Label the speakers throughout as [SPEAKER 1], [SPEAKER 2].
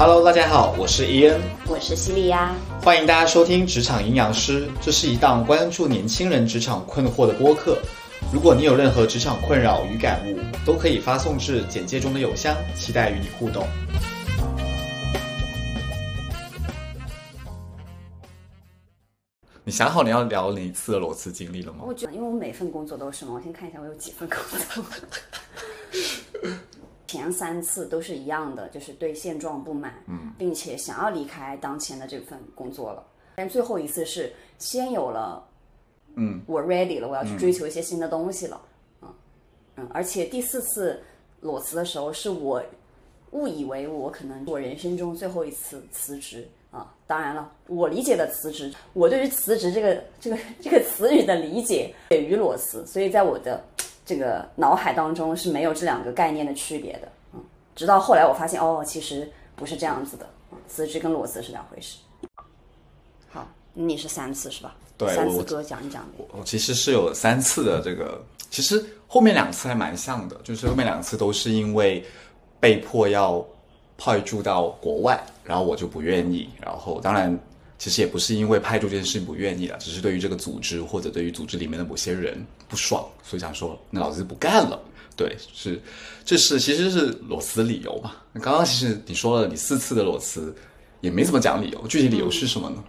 [SPEAKER 1] Hello，大家好，我是伊恩，
[SPEAKER 2] 我是西利亚，
[SPEAKER 1] 欢迎大家收听《职场营养师》，这是一档关注年轻人职场困惑的播客。如果你有任何职场困扰与感悟，都可以发送至简介中的邮箱，期待与你互动。你想好你要聊哪一次的裸辞经历了吗？
[SPEAKER 2] 我觉得，因为我每份工作都是嘛，我先看一下我有几份工作。前三次都是一样的，就是对现状不满，嗯，并且想要离开当前的这份工作了。但最后一次是先有了，
[SPEAKER 1] 嗯，
[SPEAKER 2] 我 ready 了，我要去追求一些新的东西了，嗯嗯。而且第四次裸辞的时候，是我误以为我可能我人生中最后一次辞职啊。当然了，我理解的辞职，我对于辞职这个这个这个词语的理解远于裸辞，所以在我的。这个脑海当中是没有这两个概念的区别的，嗯，直到后来我发现，哦，其实不是这样子的，辞职跟裸辞是两回事。好，你是三次是吧？
[SPEAKER 1] 对，
[SPEAKER 2] 三次给我讲一讲。
[SPEAKER 1] 我其实是有三次的这个，其实后面两次还蛮像的，就是后面两次都是因为被迫要派驻到国外，然后我就不愿意，然后当然。其实也不是因为派驻这件事情不愿意了，只是对于这个组织或者对于组织里面的某些人不爽，所以想说那老子就不干了。对，是，这是其实是裸辞理由嘛？那刚刚其实你说了你四次的裸辞，也没怎么讲理由，具体理由是什么呢？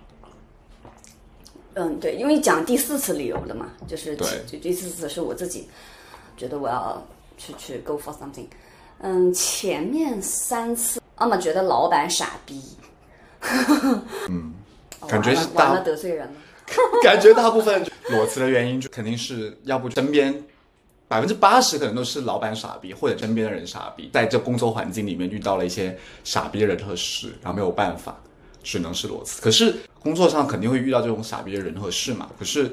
[SPEAKER 2] 嗯，对，因为讲第四次理由了嘛，就是
[SPEAKER 1] 对，
[SPEAKER 2] 就第四次是我自己觉得我要去去 go for something。嗯，前面三次要么觉得老板傻逼，
[SPEAKER 1] 嗯。感觉是大
[SPEAKER 2] 得罪人了。
[SPEAKER 1] 感觉大部分裸辞的原因就肯定是要不身边百分之八十可能都是老板傻逼，或者身边的人傻逼，在这工作环境里面遇到了一些傻逼的人和事，然后没有办法，只能是裸辞。可是工作上肯定会遇到这种傻逼的人和事嘛。可是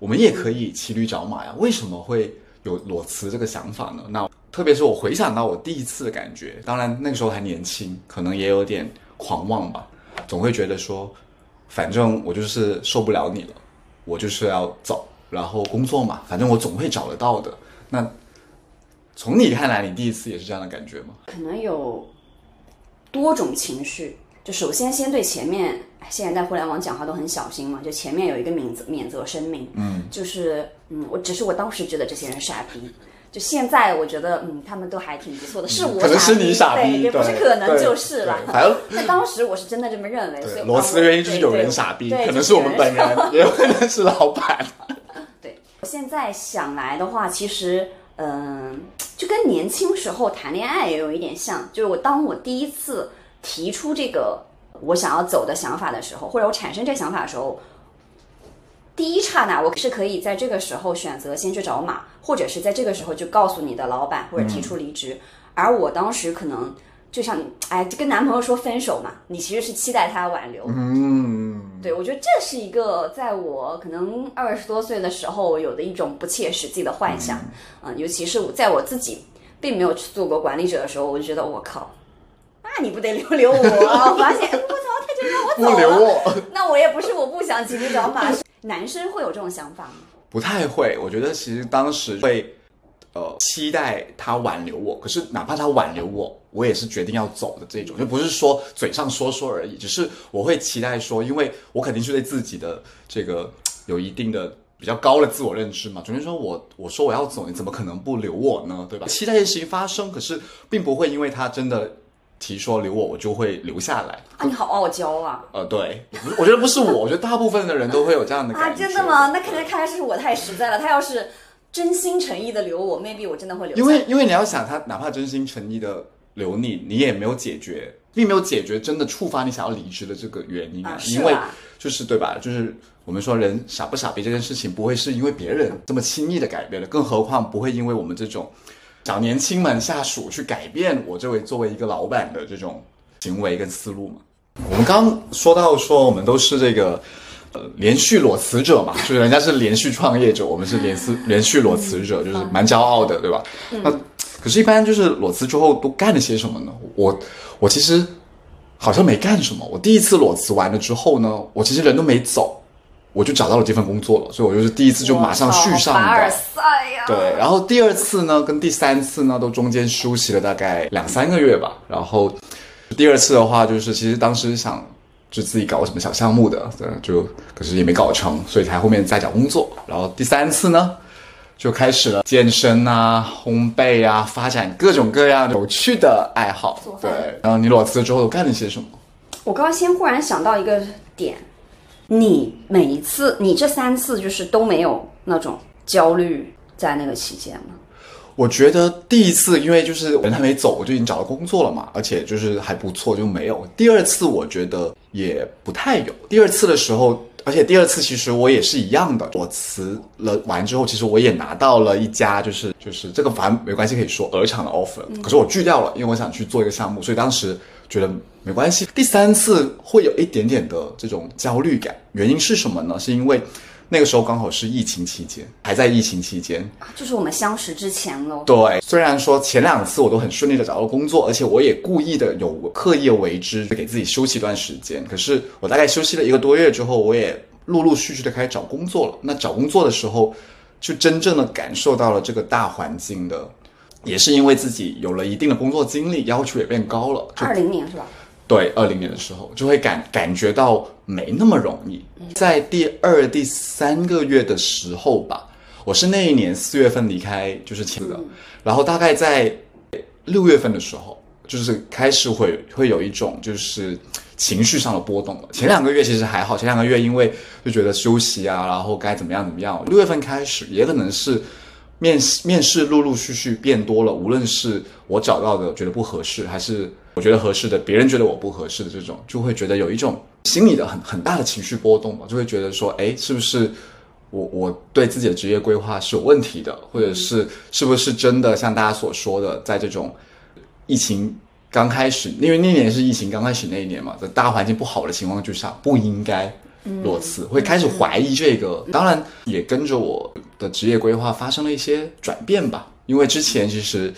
[SPEAKER 1] 我们也可以骑驴找马呀。为什么会有裸辞这个想法呢？那特别是我回想到我第一次的感觉，当然那个时候还年轻，可能也有点狂妄吧，总会觉得说。反正我就是受不了你了，我就是要走，然后工作嘛，反正我总会找得到的。那从你看来，你第一次也是这样的感觉吗？
[SPEAKER 2] 可能有多种情绪。就首先先对前面，现在在互联网讲话都很小心嘛，就前面有一个免责免责声明，
[SPEAKER 1] 嗯，
[SPEAKER 2] 就是嗯，我只是我当时觉得这些人傻逼。就现在，我觉得，嗯，他们都还挺不错的，是我
[SPEAKER 1] 可能是你傻逼，
[SPEAKER 2] 对，也不是可能就是了。那当时我是真的这么认为。
[SPEAKER 1] 螺丝的原因就是有人傻逼，可能是我们本人，也有可能是老板。
[SPEAKER 2] 对，我现在想来的话，其实，嗯，就跟年轻时候谈恋爱也有一点像，就是我当我第一次提出这个我想要走的想法的时候，或者我产生这个想法的时候。第一刹那，我是可以在这个时候选择先去找马，或者是在这个时候就告诉你的老板或者提出离职。而我当时可能就像，哎，跟男朋友说分手嘛，你其实是期待他挽留。
[SPEAKER 1] 嗯，
[SPEAKER 2] 对，我觉得这是一个在我可能二十多岁的时候有的一种不切实际的幻想。嗯，尤其是在我自己并没有去做过管理者的时候，我就觉得我靠，那你不得留留我？我发现我操，他就让我走了。
[SPEAKER 1] 不留我，
[SPEAKER 2] 那我也不是我不想骑驴找马。男生会有这种想法吗？
[SPEAKER 1] 不太会，我觉得其实当时会，呃，期待他挽留我。可是哪怕他挽留我，我也是决定要走的这种，就不是说嘴上说说而已。只是我会期待说，因为我肯定是对自己的这个有一定的比较高的自我认知嘛。总之说我我说我要走，你怎么可能不留我呢？对吧？期待这件事情发生，可是并不会因为他真的。提说留我，我就会留下来
[SPEAKER 2] 啊！你好傲娇啊！
[SPEAKER 1] 呃，对，我觉得不是我，我觉得大部分的人都会有这样的感
[SPEAKER 2] 觉。啊，真的吗？那看来看来是我太实在了。他要是真心诚意的留我，maybe 我真的会留。
[SPEAKER 1] 因为因为你要想，他哪怕真心诚意的留你，你也没有解决，并没有解决真的触发你想要离职的这个原因
[SPEAKER 2] 啊。
[SPEAKER 1] 因为就是对吧？就是我们说人傻不傻逼这件事情，不会是因为别人这么轻易的改变的，更何况不会因为我们这种小年轻们下属去改变我这位作为一个老板的这种。行为跟思路嘛，我们刚说到说我们都是这个，呃，连续裸辞者嘛，就是人家是连续创业者，我们是连辞连续裸辞者，就是蛮骄傲的，对吧？那可是，一般就是裸辞之后都干了些什么呢？我我其实好像没干什么。我第一次裸辞完了之后呢，我其实人都没走，我就找到了这份工作了。所以我就是第一次就马上续上的。对，然后第二次呢，跟第三次呢，都中间休息了大概两三个月吧，然后。第二次的话，就是其实当时想就自己搞什么小项目的，对，就可是也没搞成，所以才后面再找工作。然后第三次呢，就开始了健身啊、烘焙啊，发展各种各样有趣的爱好对，然后你裸辞之后都干了些什么？
[SPEAKER 2] 我刚刚先忽然想到一个点，你每一次，你这三次就是都没有那种焦虑在那个期间吗？
[SPEAKER 1] 我觉得第一次，因为就是人还没走，我就已经找到工作了嘛，而且就是还不错，就没有。第二次我觉得也不太有。第二次的时候，而且第二次其实我也是一样的，我辞了完之后，其实我也拿到了一家就是就是这个反正没关系可以说鹅厂的 offer，可是我拒掉了，因为我想去做一个项目，所以当时觉得没关系。第三次会有一点点的这种焦虑感，原因是什么呢？是因为那个时候刚好是疫情期间，还在疫情期间，
[SPEAKER 2] 就是我们相识之前喽。
[SPEAKER 1] 对，虽然说前两次我都很顺利的找到工作，而且我也故意的有刻意为之，给自己休息一段时间。可是我大概休息了一个多月之后，我也陆陆续续的开始找工作了。那找工作的时候，就真正的感受到了这个大环境的，也是因为自己有了一定的工作经历，要求也变高了。就
[SPEAKER 2] 二零年是吧？
[SPEAKER 1] 对，二零年的时候就会感感觉到没那么容易。在第二、第三个月的时候吧，我是那一年四月份离开，就是签的，然后大概在六月份的时候，就是开始会会有一种就是情绪上的波动了。前两个月其实还好，前两个月因为就觉得休息啊，然后该怎么样怎么样。六月份开始，也可能是面试面试陆陆续续变多了，无论是我找到的觉得不合适，还是我觉得合适的，别人觉得我不合适的这种，就会觉得有一种心理的很很大的情绪波动吧，就会觉得说，哎，是不是我我对自己的职业规划是有问题的，或者是是不是真的像大家所说的，在这种疫情刚开始，因为那年是疫情刚开始那一年嘛，在大环境不好的情况之下，不应该裸辞，会开始怀疑这个。当然，也跟着我的职业规划发生了一些转变吧。因为之前其实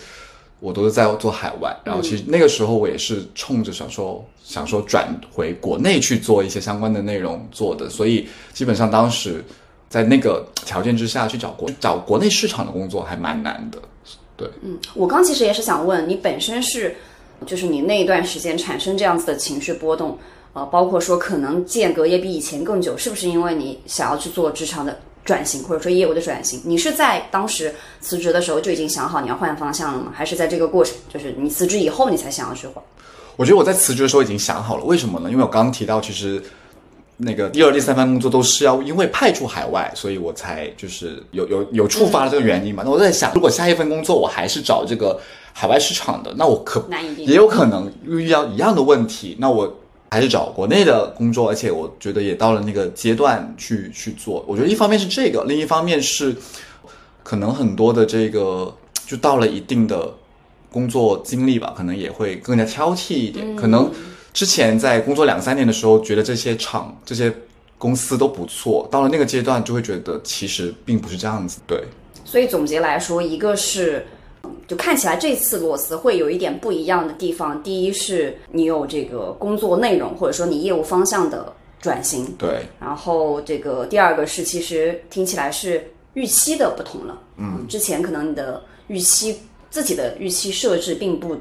[SPEAKER 1] 我都是在做海外，然后其实那个时候我也是冲着想说想说转回国内去做一些相关的内容做的，所以基本上当时在那个条件之下去找国找国内市场的工作还蛮难的。对，
[SPEAKER 2] 嗯，我刚其实也是想问你，本身是，就是你那一段时间产生这样子的情绪波动，呃，包括说可能间隔也比以前更久，是不是因为你想要去做职场的转型，或者说业务的转型？你是在当时辞职的时候就已经想好你要换方向了吗？还是在这个过程，就是你辞职以后你才想要去换？
[SPEAKER 1] 我觉得我在辞职的时候已经想好了，为什么呢？因为我刚刚提到，其实那个第二、第三份工作都是要因为派驻海外，所以我才就是有有有触发了这个原因嘛。那我在想，如果下一份工作我还是找这个海外市场的，那我可也有可能遇到一样的问题。那我还是找国内的工作，而且我觉得也到了那个阶段去去做。我觉得一方面是这个，另一方面是可能很多的这个就到了一定的工作经历吧，可能也会更加挑剔一点。可能之前在工作两三年的时候，觉得这些厂、这些公司都不错，到了那个阶段就会觉得其实并不是这样子。对，
[SPEAKER 2] 所以总结来说，一个是，就看起来这次裸辞会有一点不一样的地方。第一是你有这个工作内容或者说你业务方向的转型，
[SPEAKER 1] 对，
[SPEAKER 2] 然后这个第二个是其实听起来是预期的不同了。嗯，之前可能你的预期自己的预期设置并不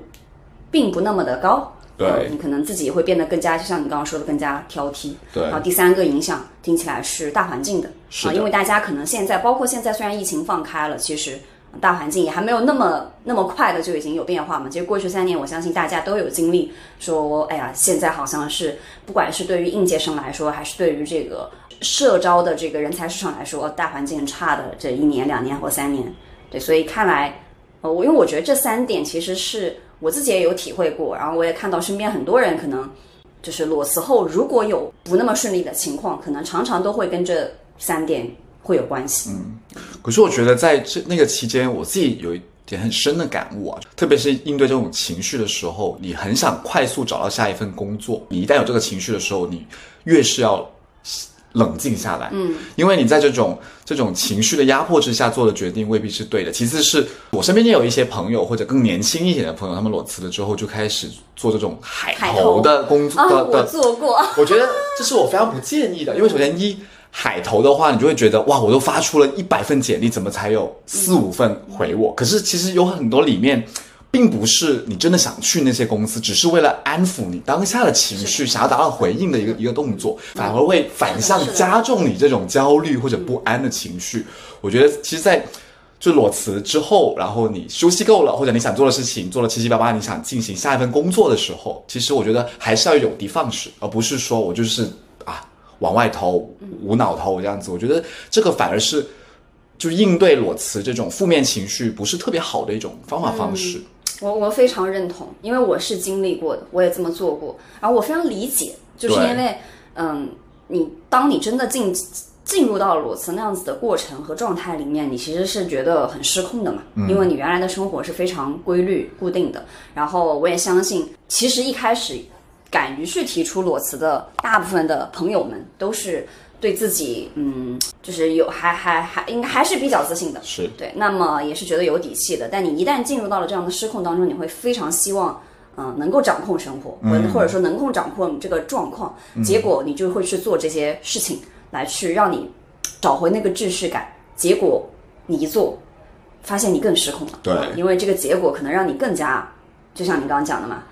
[SPEAKER 2] 并不那么的高。
[SPEAKER 1] 对
[SPEAKER 2] 呃你可能自己也会变得更加，就像你刚刚说的，更加挑剔。
[SPEAKER 1] 对
[SPEAKER 2] 然后第三个影响听起来是大环境的，
[SPEAKER 1] 是的
[SPEAKER 2] 啊，因为大家可能现在，包括现在虽然疫情放开了，其实大环境也还没有那么那么快的就已经有变化嘛。其实过去三年，我相信大家都有经历，说，哎呀，现在好像是不管是对于应届生来说，还是对于这个社招的这个人才市场来说，大环境差的这一年、两年或三年。对，所以看来，呃，我因为我觉得这三点其实是我自己也有体会过，然后我也看到身边很多人可能就是裸辞后如果有不那么顺利的情况，可能常常都会跟这三点会有关系。
[SPEAKER 1] 嗯可是我觉得在这那个期间，我自己有一点很深的感悟啊，特别是应对这种情绪的时候，你很想快速找到下一份工作。你一旦有这个情绪的时候，你越是要冷静下来，嗯，因为你在这种这种情绪的压迫之下做的决定未必是对的。其次是我身边也有一些朋友或者更年轻一点的朋友，他们裸辞了之后就开始做这种海
[SPEAKER 2] 海
[SPEAKER 1] 投
[SPEAKER 2] 投
[SPEAKER 1] 的工作
[SPEAKER 2] 啊，我做过，
[SPEAKER 1] 我觉得这是我非常不建议的，因为首先一海投的话，你就会觉得哇，我都发出了一百份简历，怎么才有四五份回我？可是其实有很多里面并不是你真的想去那些公司，只是为了安抚你当下的情绪，想要达到回应的一个一个动作，反而会反向加重你这种焦虑或者不安的情绪。我觉得，其实，在就裸辞之后，然后你休息够了，或者你想做的事情做了七七八八，你想进行下一份工作的时候，其实我觉得还是要有的放矢，而不是说我就是啊往外投、无脑投这样子。我觉得这个反而是就应对裸辞这种负面情绪不是特别好的一种方法方式。
[SPEAKER 2] 我我非常认同，因为我是经历过的，我也这么做过，然后我非常理解，就是因为，嗯，你当你真的进进入到裸辞那样子的过程和状态里面，你其实是觉得很失控的嘛，因为你原来的生活是非常规律固定的。然后我也相信，其实一开始敢于去提出裸辞的大部分的朋友们都是对自己，嗯，就是有还还还应该还是比较自信的，
[SPEAKER 1] 是
[SPEAKER 2] 对，那么也是觉得有底气的。但你一旦进入到了这样的失控当中，你会非常希望，嗯、能够掌控生活，或者或者说能够掌控这个状况，结果你就会去做这些事情，来去让你找回那个秩序感。结果你一做，发现你更失控了，
[SPEAKER 1] 对
[SPEAKER 2] 啊因为这个结果可能让你更加，就像你刚刚讲的嘛。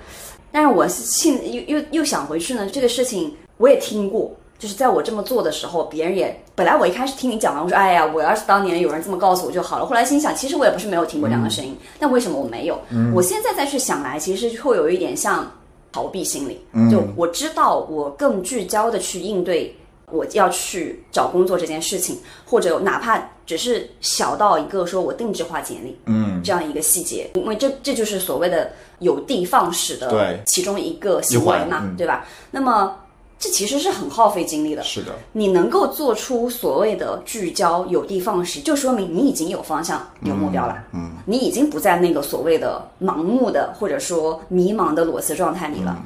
[SPEAKER 2] 但是我现又又又想回去呢，这个事情我也听过，就是在我这么做的时候，别人也本来我一开始听你讲完，我说哎呀，我要是当年有人这么告诉我就好了。后来心想，其实我也不是没有听过这样的声音，但为什么我没有？我现在再去想来，其实会有一点像逃避心理。就我知道，我更聚焦的去应对我要去找工作这件事情，或者哪怕只是小到一个说我定制化简历，嗯，这样一个细节，因为这这就是所谓的有的放矢的
[SPEAKER 1] 对。
[SPEAKER 2] 其中一个行为嘛，对吧？那么这其实是很耗费精力的。
[SPEAKER 1] 是的，
[SPEAKER 2] 你能够做出所谓的聚焦、有的放矢，就说明你已经有方向、有目标了。嗯，你已经不在那个所谓的盲目的或者说迷茫的裸辞状态里了，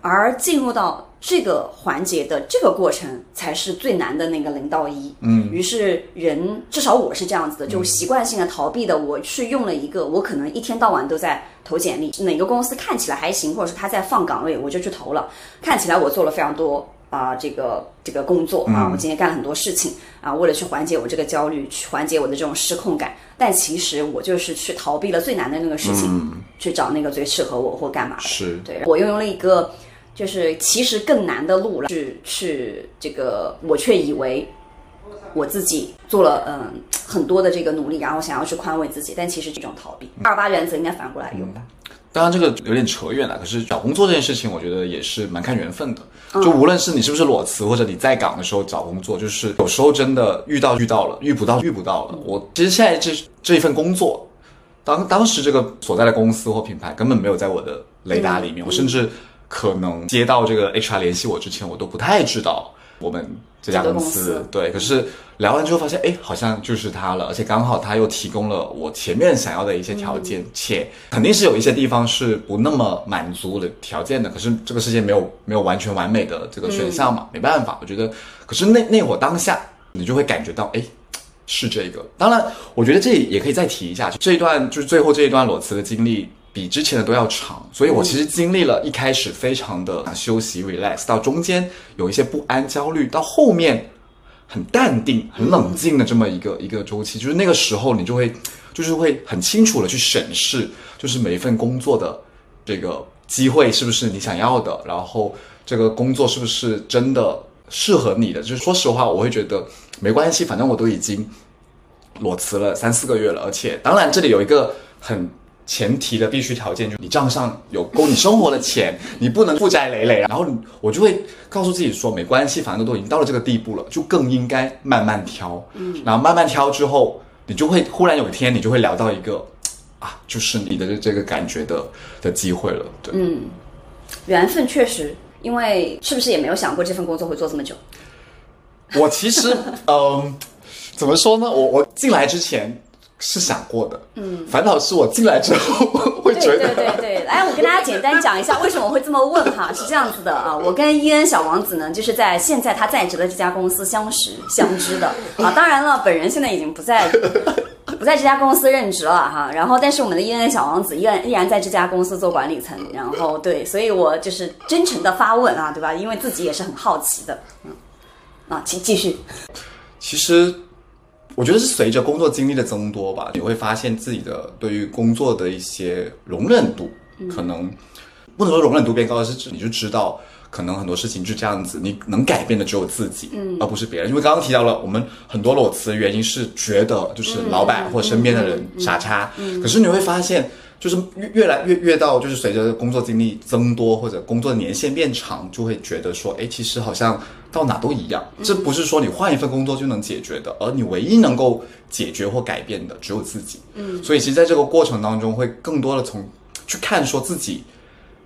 [SPEAKER 2] 而进入到这个环节的这个过程，才是最难的那个零到一。嗯，于是人至少我是这样子的，就习惯性的逃避的，我去用了一个我可能一天到晚都在投简历，哪个公司看起来还行，或者是他在放岗位，我就去投了。看起来我做了非常多啊、这个这个工作啊，我今天干了很多事情啊，为了去缓解我这个焦虑，去缓解我的这种失控感。但其实我就是去逃避了最难的那个事情，去找那个最适合我或干嘛的。
[SPEAKER 1] 是
[SPEAKER 2] 对我又用了一个就是其实更难的路了，去去这个我却以为我自己做了嗯很多的这个努力，然后想要去宽慰自己，但其实这种逃避。二八原则应该反过来用吧。
[SPEAKER 1] 当然，这个有点扯远了。可是找工作这件事情，我觉得也是蛮看缘分的。就无论是你是不是裸辞，或者你在岗的时候找工作，就是有时候真的遇到遇到了，遇不到遇不到了。我其实现在这这一份工作，当当时这个所在的公司或品牌根本没有在我的雷达里面，我甚至可能接到这个 HR 联系我之前，我都不太知道我们这家
[SPEAKER 2] 这个
[SPEAKER 1] 公司。对，可是聊完之后发现，哎，好像就是他了，而且刚好他又提供了我前面想要的一些条件，且肯定是有一些地方是不那么满足的条件的。可是这个世界没有没有完全完美的这个选项嘛，没办法。我觉得，可是那那会儿当下，你就会感觉到，哎。是这个，当然，我觉得这也可以再提一下，这一段就是最后这一段裸辞的经历比之前的都要长，所以我其实经历了一开始非常的休息 relax，到中间有一些不安焦虑，到后面很淡定、很冷静的这么一个一个周期，就是那个时候你就会就是会很清楚的去审视，就是每一份工作的这个机会是不是你想要的，然后这个工作是不是真的适合你的。就是说实话，我会觉得没关系，反正我都已经裸辞了三四个月了，而且当然这里有一个很。前提的必须条件就是你账上有够你生活的钱，你不能负债累累。然后我就会告诉自己说，没关系，反正都已经到了这个地步了，就更应该慢慢挑。嗯，然后慢慢挑之后，你就会忽然有一天，你就会聊到一个啊，就是你的这个感觉的的机会了。对，
[SPEAKER 2] 嗯，缘分确实，因为是不是也没有想过这份工作会做这么久？
[SPEAKER 1] 我其实，嗯，怎么说呢？我我进来之前是想过的，嗯，反倒是我进来之后 会觉
[SPEAKER 2] 对
[SPEAKER 1] 得，
[SPEAKER 2] 对对对，来，我跟大家简单讲一下为什么我会这么问哈，是这样子的啊，我跟伊恩小王子呢，就是在现在他在职的这家公司相识相知的。啊，当然了，本人现在已经不在。不在这家公司任职了哈，然后但是我们的伊恩小王子依然依然在这家公司做管理层，然后对，所以我就是真诚的发问啊，对吧？因为自己也是很好奇的，嗯，啊，请继续，
[SPEAKER 1] 其实我觉得是随着工作经历的增多吧，你会发现自己的对于工作的一些容忍度，可能不能说容忍度变高，而是指你就知道。可能很多事情就这样子，你能改变的只有自己，嗯，而不是别人。因为刚刚提到了，我们很多裸辞的原因是觉得就是老板或身边的人傻叉，嗯，可是你会发现，就是越越来越越到就是随着工作经历增多或者工作年限变长，就会觉得说，哎，其实好像到哪都一样。这不是说你换一份工作就能解决的，而你唯一能够解决或改变的只有自己。嗯，所以其实在这个过程当中，会更多的从去看说自己。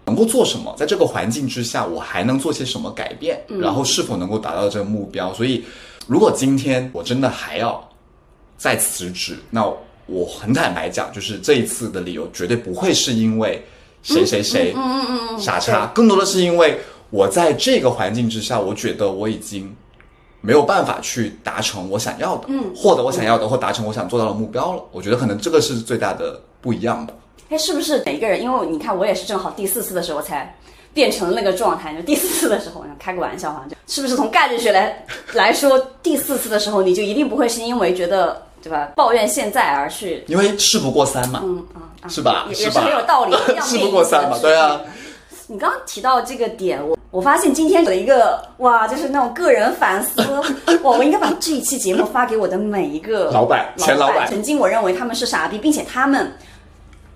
[SPEAKER 1] 能够做什么？在这个环境之下，我还能做些什么改变？然后是否能够达到这个目标？所以，如果今天我真的还要再辞职，那我很坦白讲，就是这一次的理由绝对不会是因为谁谁谁傻叉，更多的是因为我在这个环境之下，我觉得我已经没有办法去达成我想要的，嗯获得我想要的或达成我想做到的目标了。我觉得可能这个是最大的不一样的。
[SPEAKER 2] 哎，是不是每一个人？因为你看，我也是正好第四次的时候才变成了那个状态。就第四次的时候，开个玩笑哈，就是不是从概率学来来说，第四次的时候你就一定不会是因为觉得对吧抱怨现在而去，
[SPEAKER 1] 因为事不过三嘛，
[SPEAKER 2] 嗯啊，
[SPEAKER 1] 是吧？
[SPEAKER 2] 也是很有道理，
[SPEAKER 1] 事不过三嘛，对啊。
[SPEAKER 2] 你刚刚提到这个点，我我发现今天有一个哇，就是那种个人反思，哇，我应该把这一期节目发给我的每一个
[SPEAKER 1] 老板、前老板。
[SPEAKER 2] 曾经我认为他们是傻逼，并且他们。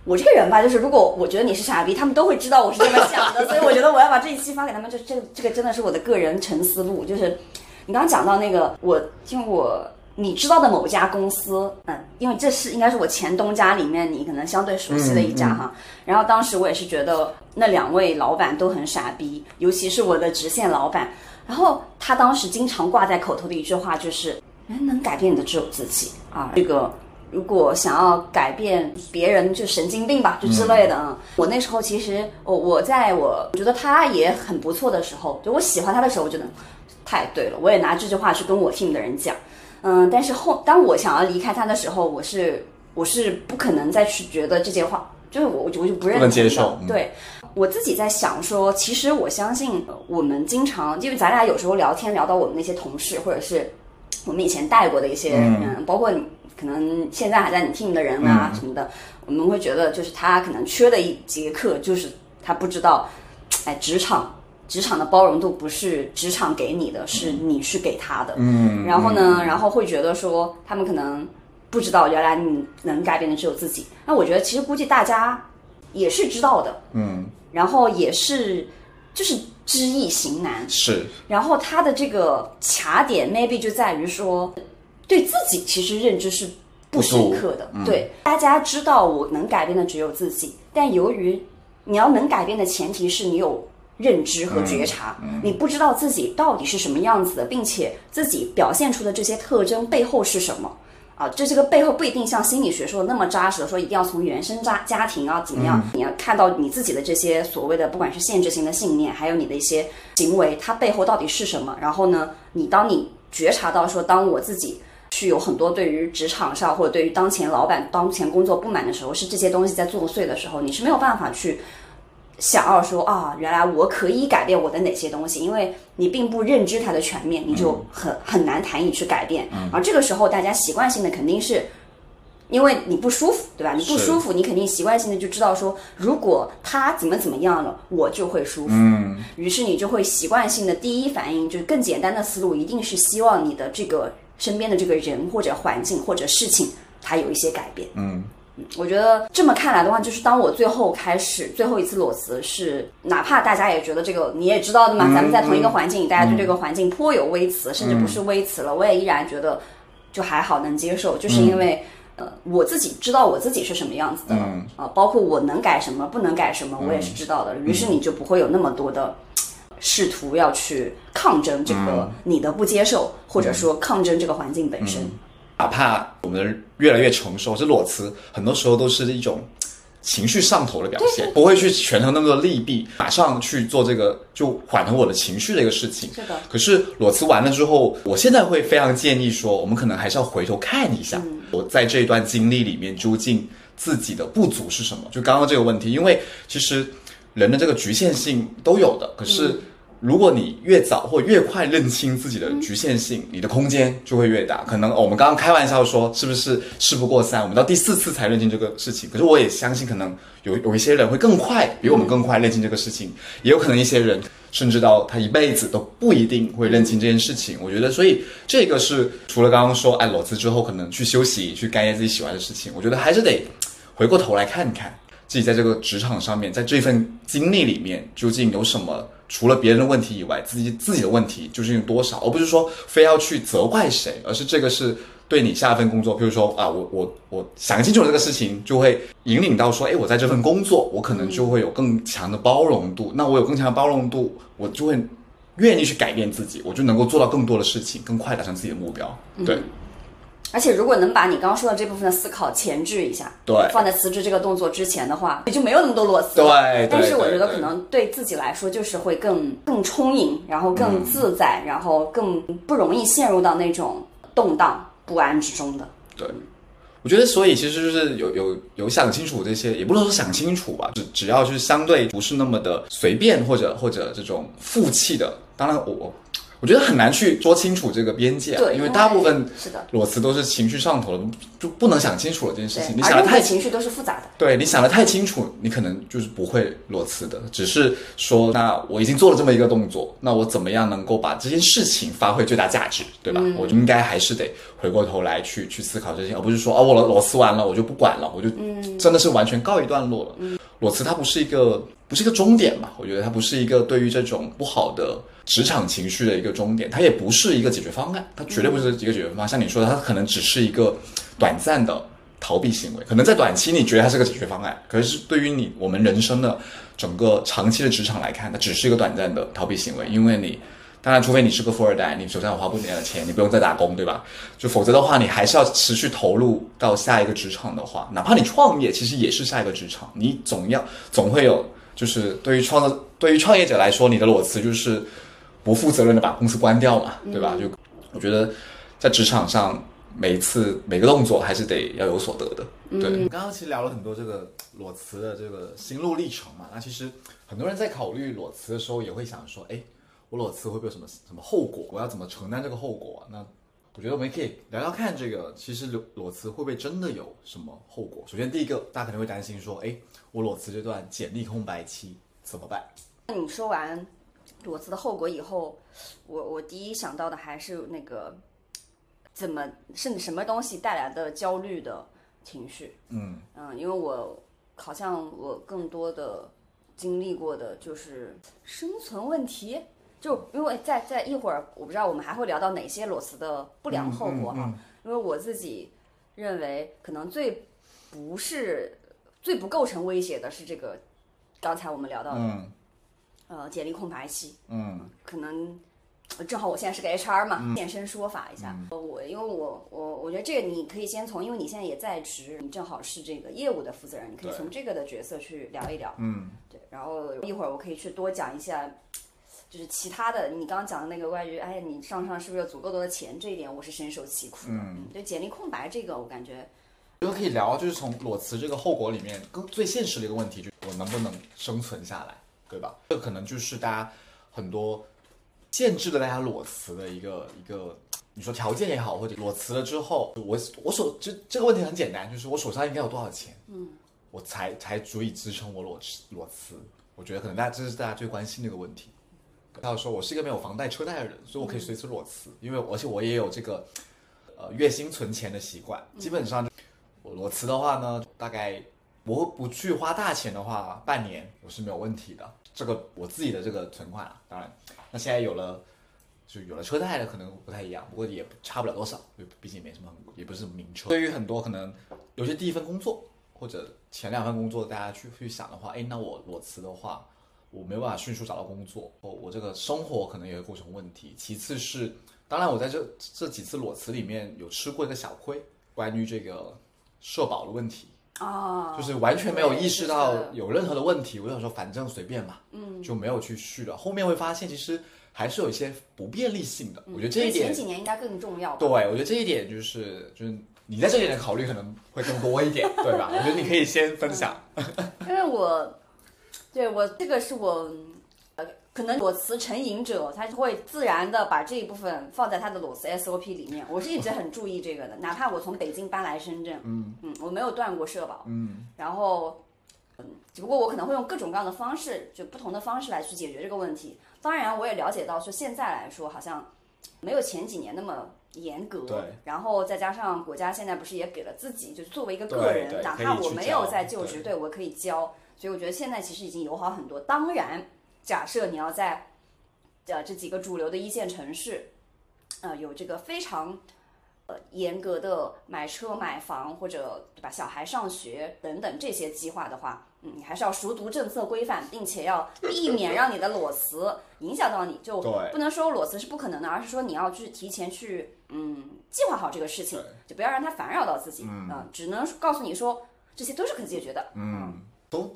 [SPEAKER 2] 我这个人吧，就是如果我觉得你是傻逼，他们都会知道我是这么想的，所以我觉得我要把这一期发给他们。这这这个真的是我的个人沉思录。就是你刚刚讲到那个，我听我你知道的某家公司，嗯，因为这是应该是我前东家里面你可能相对熟悉的一家哈。然后当时我也是觉得那两位老板都很傻逼，尤其是我的直线老板。然后他当时经常挂在口头的一句话就是：人能改变的只有自己啊，这个。如果想要改变别人，就神经病吧，就之类的啊。我那时候其实，我我在我觉得他也很不错的时候，就我喜欢他的时候，我觉得太对了。我也拿这句话去跟我 team 的人讲，嗯。但是后当我想要离开他的时候，我是我是不可能再去觉得这些话，就是我我就不认
[SPEAKER 1] 同。接受。
[SPEAKER 2] 对，我自己在想说，其实我相信我们经常，因为咱俩有时候聊天聊到我们那些同事，或者是我们以前带过的一些人，包括你。可能现在还在你 team 的人啊什么的，我们会觉得就是他可能缺的一节课，就是他不知道，哎，职场职场的包容度不是职场给你的，是你去给他的。嗯。然后呢，然后会觉得说他们可能不知道原来你能改变的只有自己。那我觉得其实估计大家也是知道的。嗯。然后也是就是知易行难。
[SPEAKER 1] 是。
[SPEAKER 2] 然后他的这个卡点 maybe 就在于说。对自己其实认知是不深刻的，对大家知道我能改变的只有自己，但由于你要能改变的前提是你有认知和觉察，你不知道自己到底是什么样子的，并且自己表现出的这些特征背后是什么啊？这这个背后不一定像心理学说的那么扎实，说一定要从原生家家庭啊怎么样？你要看到你自己的这些所谓的不管是限制性的信念，还有你的一些行为，它背后到底是什么？然后呢，你当你觉察到说，当我自己。去有很多对于职场上或者对于当前老板当前工作不满的时候，是这些东西在作祟的时候，你是没有办法去想要说啊，原来我可以改变我的哪些东西，因为你并不认知它的全面，你就很很难谈你去改变。而这个时候，大家习惯性的肯定是因为你不舒服，对吧？你不舒服，你肯定习惯性的就知道说，如果他怎么怎么样了，我就会舒服。嗯，于是你就会习惯性的第一反应，就是更简单的思路，一定是希望你的这个。身边的这个人或者环境或者事情，它有一些改变。嗯，我觉得这么看来的话，就是当我最后开始最后一次裸辞，是哪怕大家也觉得这个你也知道的嘛，咱们在同一个环境里，大家对这个环境颇有微词，甚至不是微词了，我也依然觉得就还好能接受，就是因为呃我自己知道我自己是什么样子的了啊，包括我能改什么不能改什么，我也是知道的。于是你就不会有那么多的。试图要去抗争这个你的不接受，或者说抗争这个环境本身。
[SPEAKER 1] 哪怕我们越来越成熟，这裸辞很多时候都是一种情绪上头的表现，不会去权衡那么多利弊，马上去做这个就缓和我的情绪的一个事情。
[SPEAKER 2] 是的。
[SPEAKER 1] 可是裸辞完了之后，我现在会非常建议说，我们可能还是要回头看一下，我在这一段经历里面究竟自己的不足是什么。就刚刚这个问题，因为其实人的这个局限性都有的，可是。如果你越早或越快认清自己的局限性，你的空间就会越大。可能、我们刚刚开玩笑说，是不是事不过三？我们到第四次才认清这个事情。可是我也相信，可能有有一些人会更快，比我们更快认清这个事情，也有可能一些人甚至到他一辈子都不一定会认清这件事情。我觉得，所以这个是除了刚刚说，哎，裸辞之后可能去休息，去干一些自己喜欢的事情，我觉得还是得回过头来看看自己在这个职场上面，在这份经历里面究竟有什么。除了别人的问题以外，自己自己的问题究竟有多少？而不是说非要去责怪谁，而是这个是对你下一份工作，比如说啊，我我我想清楚了这个事情，就会引领到说，哎，我在这份工作，我可能就会有更强的包容度。那我有更强的包容度，我就会愿意去改变自己，我就能够做到更多的事情，更快达成自己的目标。对。
[SPEAKER 2] 而且，如果能把你刚刚说的这部分的思考前置一下，
[SPEAKER 1] 对
[SPEAKER 2] 放在辞职这个动作之前的话，也就没有那么多裸辞
[SPEAKER 1] 对
[SPEAKER 2] 了。
[SPEAKER 1] 对
[SPEAKER 2] 但是我觉得可能对自己来说，就是会更更充盈，然后更自在，然后更不容易陷入到那种动荡不安之中的。
[SPEAKER 1] 对，我觉得所以其实就是有有有想清楚这些，也不能说想清楚吧，只只要就是相对不是那么的随便或者或者这种负气的，当然我我我觉得很难去说清楚这个边界啊，
[SPEAKER 2] 对，
[SPEAKER 1] 因为大部分
[SPEAKER 2] 是的，
[SPEAKER 1] 裸辞都是情绪上头了，就不能想清楚了这件事情，，你想的太
[SPEAKER 2] 情绪都是复杂的。
[SPEAKER 1] 对你想的太清楚，你可能就是不会裸辞的。只是说，那我已经做了这么一个动作，那我怎么样能够把这件事情发挥最大价值，对吧？我就应该还是得回过头来去去思考这些，而不是说哦，我裸裸辞完了，我就不管了，我就真的是完全告一段落了。裸辞它不是一个不是一个终点吧？我觉得它不是一个对于这种不好的职场情绪的一个终点，它也不是一个解决方案，它绝对不是一个解决方案。像你说的，它可能只是一个短暂的逃避行为，可能在短期你觉得它是个解决方案，可是对于你我们人生的整个长期的职场来看，它只是一个短暂的逃避行为，因为你。当然，除非你是个富二代，你手上有花不完的钱，你不用再打工，对吧？就否则的话，你还是要持续投入到下一个职场的话，哪怕你创业，其实也是下一个职场，你总要总会有，就是对于创造对于创业者来说，你的裸辞就是不负责任的把公司关掉嘛，对吧？就我觉得在职场上，每一次每个动作还是得要有所得的。对，刚刚其实聊了很多这个裸辞的这个心路历程嘛，那其实很多人在考虑裸辞的时候，也会想说，哎，我裸辞会不会有什么什么后果？我要怎么承担这个后果、啊？那我觉得我们可以聊聊看，这个其实裸裸辞会不会真的有什么后果？首先，第一个，大家可能会担心说，哎，我裸辞这段简历空白期怎么办？
[SPEAKER 2] 那你说完裸辞的后果以后，我我第一想到的还是那个怎么是什么东西带来的焦虑的情绪。
[SPEAKER 1] 嗯
[SPEAKER 2] 嗯，因为我好像我更多的经历过的就是生存问题，就因为在在一会儿，我不知道我们还会聊到哪些裸辞的不良后果哈。因为我自己认为，可能最不是最不构成威胁的是这个刚才我们聊到的、
[SPEAKER 1] 嗯
[SPEAKER 2] 呃简历空白期，
[SPEAKER 1] 嗯
[SPEAKER 2] 可能呃正好我现在是个 HR 嘛，现身说法一下。呃我因为我我我觉得这个你可以先从，因为你现在也在职，你正好是这个业务的负责人，你可以从这个的角色去聊一聊。
[SPEAKER 1] 嗯
[SPEAKER 2] 对，然后一会儿我可以去多讲一下。就是其他的，你刚刚讲的那个关于，哎，你上上是不是有足够多的钱？这一点我是深受其苦的。
[SPEAKER 1] 嗯，
[SPEAKER 2] 对，简历空白这个，我感觉
[SPEAKER 1] 我觉得可以聊，就是从裸辞这个后果里面，更最现实的一个问题，就是我能不能生存下来，对吧？这可能就是大家很多限制了大家裸辞的一个一个，你说条件也好，或者裸辞了之后，我我手这这个问题很简单，就是我手上应该有多少钱，嗯，我才才足以支撑我裸辞裸辞。我觉得可能大家这是大家最关心的一个问题。他说我是一个没有房贷车贷的人，所以我可以随时裸辞，因为而且我也有这个呃月薪存钱的习惯，基本上我裸辞的话呢，大概我不去花大钱的话，半年我是没有问题的。这个我自己的这个存款啊，当然，那现在有了就有了车贷的，可能不太一样，不过也差不了多少，毕竟没什么，也不是名车。对于很多可能有些第一份工作或者前两份工作，大家去去想的话，哎，那我裸辞的话，我没有办法迅速找到工作，我我这个生活可能也会构成问题。其次是，当然我在这这几次裸辞里面有吃过一个小亏，关于这个社保的问题。
[SPEAKER 2] 啊，
[SPEAKER 1] 就是完全没有意识到有任何的问题。我想说，反正随便嘛，嗯，就没有去续了。后面会发现，其实还是有一些不便利性的。我觉得这一点
[SPEAKER 2] 前，几年应该更重要。
[SPEAKER 1] 对我觉得这一点就是就是你在这里的考虑可能会更多一点，对吧？我觉得你可以先分享。
[SPEAKER 2] 因为我，对我这个是我呃可能裸辞成瘾者，他会自然的把这一部分放在他的裸辞 SOP 里面。我是一直很注意这个的，哪怕我从北京搬来深圳，嗯嗯，我没有断过社保，嗯，然后嗯，只不过我可能会用各种各样的方式，就不同的方式来去解决这个问题。当然，我也了解到说现在来说好像没有前几年那么严格，
[SPEAKER 1] 对。
[SPEAKER 2] 然后再加上国家现在不是也给了自己，就是作为一个个人，哪怕我没有在就职，
[SPEAKER 1] 对
[SPEAKER 2] 对我可以交。所以我觉得现在其实已经友好很多。当然，假设你要在呃这几个主流的一线城市，呃有这个非常呃严格的买车买房或者对吧小孩上学等等这些计划的话，嗯，你还是要熟读政策规范，并且要避免让你的裸辞影响到你，就
[SPEAKER 1] 对
[SPEAKER 2] 不能说裸辞是不可能的，而是说你要去提前去嗯计划好这个事情，就不要让它烦扰到自己，嗯、只能告诉你说这些都是可解决的，
[SPEAKER 1] 嗯，从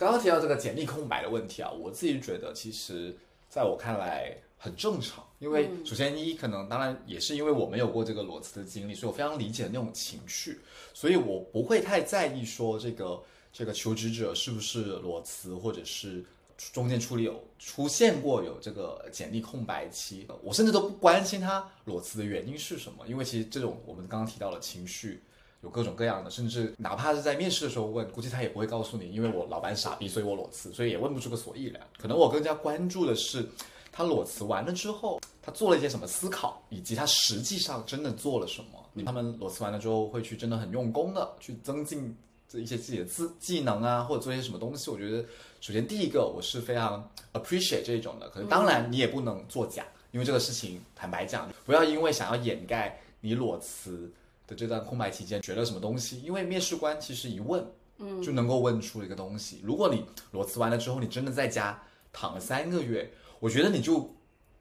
[SPEAKER 1] 刚刚提到这个简历空白的问题啊，我自己觉得其实在我看来很正常，因为首先一可能当然也是因为我没有过这个裸辞的经历，所以我非常理解那种情绪，所以我不会太在意说这个这个求职者是不是裸辞，或者是中间处理有出现过有这个简历空白期，我甚至都不关心他裸辞的原因是什么，因为其实这种我们刚刚提到的情绪。有各种各样的，甚至哪怕是在面试的时候问，估计他也不会告诉你，因为我老板傻逼，所以我裸辞，所以也问不出个所以然。可能我更加关注的是，他裸辞完了之后，他做了一些什么思考，以及他实际上真的做了什么。他们裸辞完了之后，会去真的很用功的去增进这一些自己的技能啊，或者做一些什么东西。我觉得，首先第一个我是非常 appreciate 这种的，可是当然你也不能作假，因为这个事情坦白讲，不要因为想要掩盖你裸辞。的这段空白期间学了什么东西？因为面试官其实一问，嗯，就能够问出一个东西。如果你裸辞完了之后，你真的在家躺了三个月，我觉得你就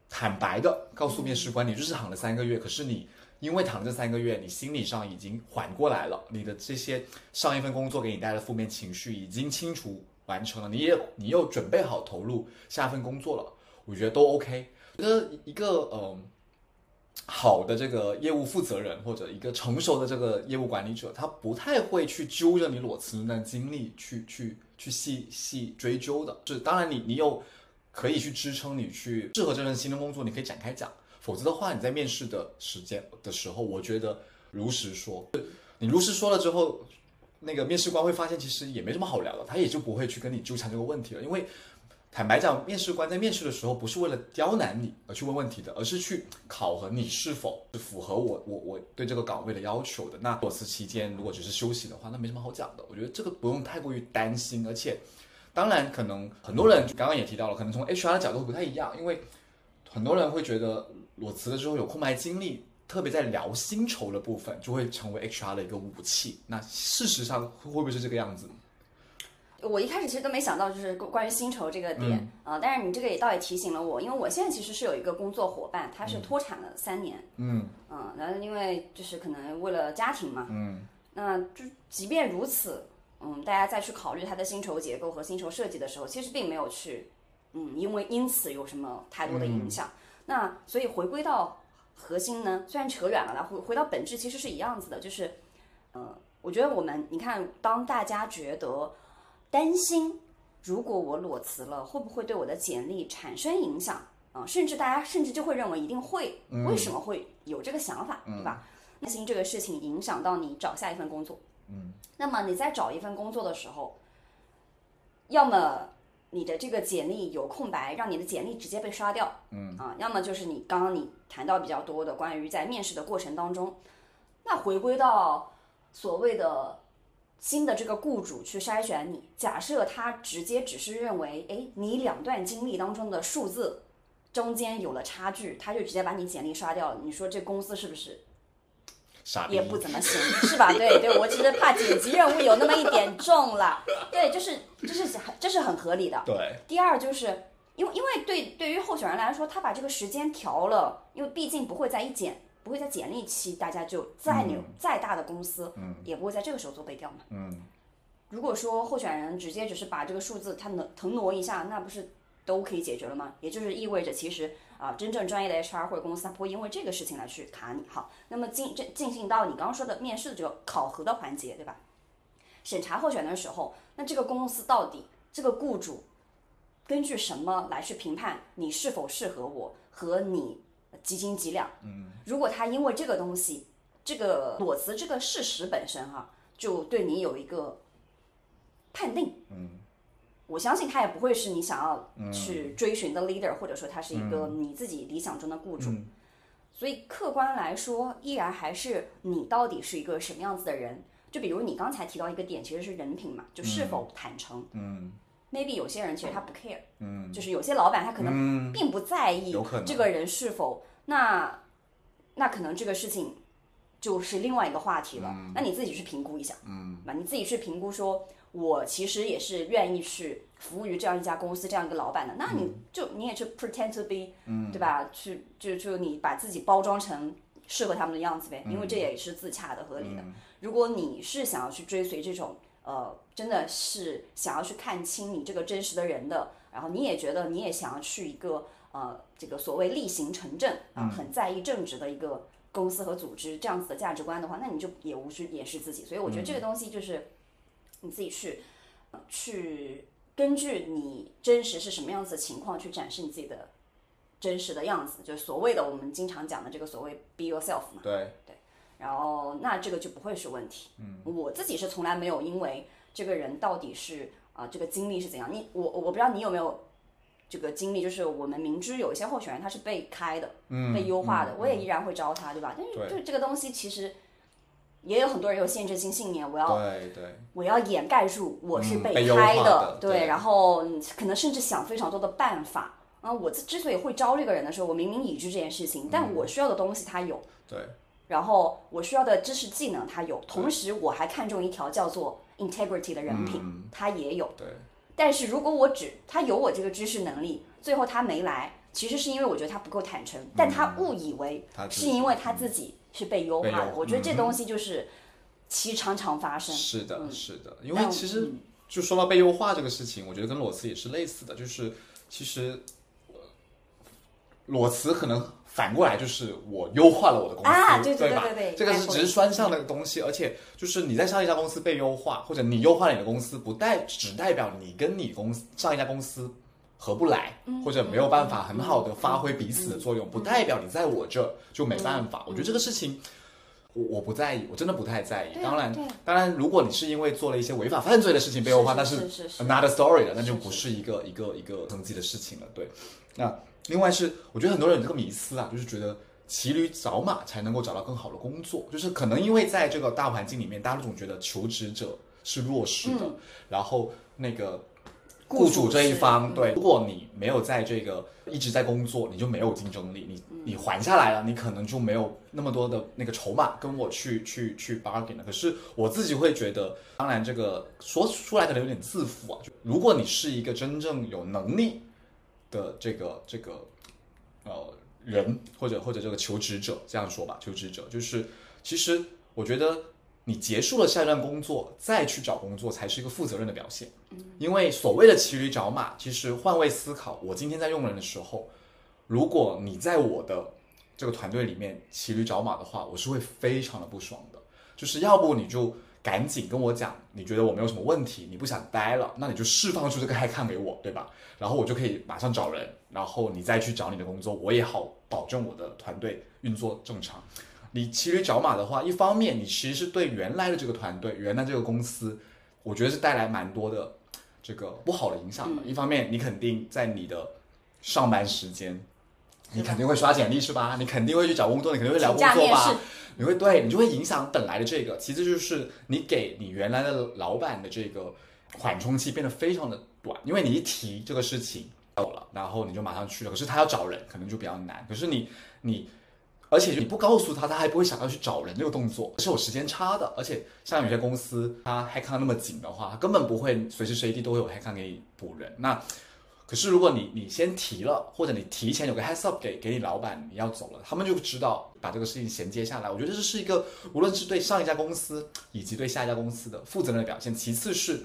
[SPEAKER 1] 坦白的告诉面试官，你就是躺了三个月。可是你因为躺这三个月，你心理上已经缓过来了，你的这些上一份工作给你带来的负面情绪已经清除完成了，你也你又准备好投入下一份工作了，我觉得都 OK。我觉得一个嗯。呃好的这个业务负责人或者一个成熟的这个业务管理者，他不太会去揪着你裸辞那段经历去去去细细追究的。是当然你你有可以去支撑你去适合这份新的工作，你可以展开讲。否则的话，你在面试的时间的时候，我觉得如实说，你如实说了之后，那个面试官会发现其实也没什么好聊的，他也就不会去跟你纠缠这个问题了，因为。坦白讲，面试官在面试的时候不是为了刁难你而去问问题的，而是去考核你是否是符合我我我对这个岗位的要求的。那裸辞期间如果只是休息的话，那没什么好讲的。我觉得这个不用太过于担心，而且，当然可能很多人刚刚也提到了，可能从 HR 的角度不太一样，因为很多人会觉得裸辞了之后有空白精力，特别在聊薪酬的部分就会成为 HR 的一个武器。那事实上会不会是这个样子？
[SPEAKER 2] 我一开始其实都没想到，就是关于薪酬这个点啊、呃。但是你这个也倒也提醒了我，因为我现在其实是有一个工作伙伴，他是脱产了三年，
[SPEAKER 1] 嗯
[SPEAKER 2] 嗯，然后因为就是可能为了家庭嘛，
[SPEAKER 1] 嗯，
[SPEAKER 2] 那就即便如此，嗯，大家再去考虑他的薪酬结构和薪酬设计的时候，其实并没有去，嗯，因为因此有什么太多的影响。那所以回归到核心呢，虽然扯远了啦，回回到本质其实是一样子的，就是，呃，我觉得我们你看，当大家觉得。担心，如果我裸辞了，会不会对我的简历产生影响啊、呃？甚至大家甚至就会认为一定会，为什么会有这个想法，对吧？担心这个事情影响到你找下一份工作。
[SPEAKER 1] 嗯，
[SPEAKER 2] 那么你在找一份工作的时候，要么你的这个简历有空白，让你的简历直接被刷掉，
[SPEAKER 1] 嗯
[SPEAKER 2] 啊，要么就是你刚刚你谈到比较多的关于在面试的过程当中，那回归到所谓的。新的这个雇主去筛选你，假设他直接只是认为，哎，你两段经历当中的数字中间有了差距，他就直接把你简历刷掉了。你说这公司是不是
[SPEAKER 1] 傻逼？
[SPEAKER 2] 也不怎么行，是吧？对对，我只是怕剪辑任务有那么一点重了。对，就是这是这是很合理的。
[SPEAKER 1] 对。
[SPEAKER 2] 第二就是因为因为对对于候选人来说，他把这个时间调了，因为毕竟不会在一剪。不会在简历期，大家就再牛、
[SPEAKER 1] 嗯、
[SPEAKER 2] 再大的公司，
[SPEAKER 1] 嗯，
[SPEAKER 2] 也不会在这个时候做背调嘛，
[SPEAKER 1] 嗯。
[SPEAKER 2] 如果说候选人直接只是把这个数字他能腾挪一下，那不是都可以解决了吗？也就是意味着其实啊，真正专业的 HR 或者公司，他不会因为这个事情来去卡你。好，那么进进进行到你刚刚说的面试的这个考核的环节，对吧？审查候选人的时候，那这个公司到底这个雇主根据什么来去评判你是否适合我和你几斤几两？嗯，如果他因为这个东西，这个裸辞这个事实本身哈，就对你有一个判定，嗯，我相信他也不会是你想要去追寻的 leader，或者说他是一个你自己理想中的雇主。所以客观来说，依然还是你到底是一个什么样子的人。就比如你刚才提到一个点，其实是人品嘛，就是否坦诚。
[SPEAKER 1] 嗯
[SPEAKER 2] maybe 有些人其实他不 care，嗯，就是有些老板他可能并不在意这个人是否那那可能这个事情就是另外一个话题了。那你自己去评估一下，嗯，吧，你自己去评估说，我其实也是愿意去服务于这样一家公司这样一个老板的。那你就你也去 pretend to be，嗯，对吧？去就就你把自己包装成适合他们的样子呗，因为这也是自洽的、合理的。如果你是想要去追随这种。呃，真的是想要去看清你这个真实的人的，然后你也觉得你也想要去一个呃，这个所谓力行成正啊，很在意正直的一个公司和组织这样子的价值观的话，那你就也无需掩饰自己。所以我觉得这个东西就是你自己去去根据你真实是什么样子的情况去展示你自己的真实的样子，就是所谓的我们经常讲的这个所谓 be yourself 嘛。
[SPEAKER 1] 对。
[SPEAKER 2] 然后那这个就不会是问题。嗯，我自己是从来没有因为这个人到底是啊这个经历是怎样，你我我不知道你有没有这个经历，就是我们明知有一些候选人他是被开的，嗯，被优化的，我也依然会招他，对吧？但是就这个东西其实也有很多人有限制性信念，我要
[SPEAKER 1] 对对，
[SPEAKER 2] 我要掩盖住我是
[SPEAKER 1] 被
[SPEAKER 2] 开
[SPEAKER 1] 的，
[SPEAKER 2] 对，然后可能甚至想非常多的办法。啊，我之所以会招这个人的时候，我明明已知这件事情，但我需要的东西他有，
[SPEAKER 1] 对。
[SPEAKER 2] 然后我需要的知识技能他有，同时我还看中一条叫做 integrity 的人品，他也有。
[SPEAKER 1] 对。
[SPEAKER 2] 但是如果我只他有我这个知识能力，最后他没来，其实是因为我觉得他不够坦诚，但他误以为是因为他自己是被优化的。我觉得这东西就是其实常常发生。
[SPEAKER 1] 是的，是的，因为其实就说到被优化这个事情，我觉得跟裸辞也是类似的，就是其实裸辞可能。反过来就是我优化了我的公
[SPEAKER 2] 司，
[SPEAKER 1] 对
[SPEAKER 2] 吧？
[SPEAKER 1] 这个是只是双向的东西，而且就是你在上一家公司被优化，或者你优化了你的公司，不代只代表你跟你公司上一家公司合不来，或者没有办法很好的发挥彼此的作用，不代表你在我这就没办法。我觉得这个事情，我我不在意，我真的不太在意。当然，当然，如果你是因为做了一些违法犯罪的事情被优化，那
[SPEAKER 2] 是
[SPEAKER 1] another story 了，那就不是一个一个一个层级的事情了。对，那。另外是，我觉得很多人有这个迷思啊，就是觉得骑驴找马才能够找到更好的工作，就是可能因为在这个大环境里面，大家总觉得求职者是弱势的，然后那个雇主这一方，对，如果你没有在这个一直在工作，你就没有竞争力，你你还下来了，你可能就没有那么多的那个筹码跟我去去去 bargain 了。可是我自己会觉得，当然这个说出来可能有点自负啊，就如果你是一个真正有能力。的这个这个呃人或者或者这个求职者这样说吧，求职者就是其实我觉得你结束了下一段工作再去找工作才是一个负责任的表现，因为所谓的骑驴找马，其实换位思考，我今天在用人的时候，如果你在我的这个团队里面骑驴找马的话，我是会非常的不爽的，就是要不你就。赶紧跟我讲，你觉得我没有什么问题，你不想待了，那你就释放出这个害看给我，对吧？然后我就可以马上找人，然后你再去找你的工作，我也好保证我的团队运作正常。你骑驴找马的话，一方面你其实是对原来的这个团队、原来这个公司，我觉得是带来蛮多的这个不好的影响的。一方面，你肯定在你的上班时间，你肯定会刷简历是吧？你肯定会去找工作，你肯定会聊工作吧？你会对你就会影响本来的这个，其次就是你给你原来的老板的这个缓冲期变得非常的短，因为你一提这个事情有了，然后你就马上去了，可是他要找人可能就比较难，可是你你而且你不告诉他，他还不会想要去找人这个动作是有时间差的，而且像有些公司他还看那么紧的话，他根本不会随时随地都会有黑看给你补人那。可是，如果你你先提了，或者你提前有个 heads up 给给你老板你要走了，他们就知道把这个事情衔接下来。我觉得这是一个无论是对上一家公司以及对下一家公司的负责任的表现。其次是，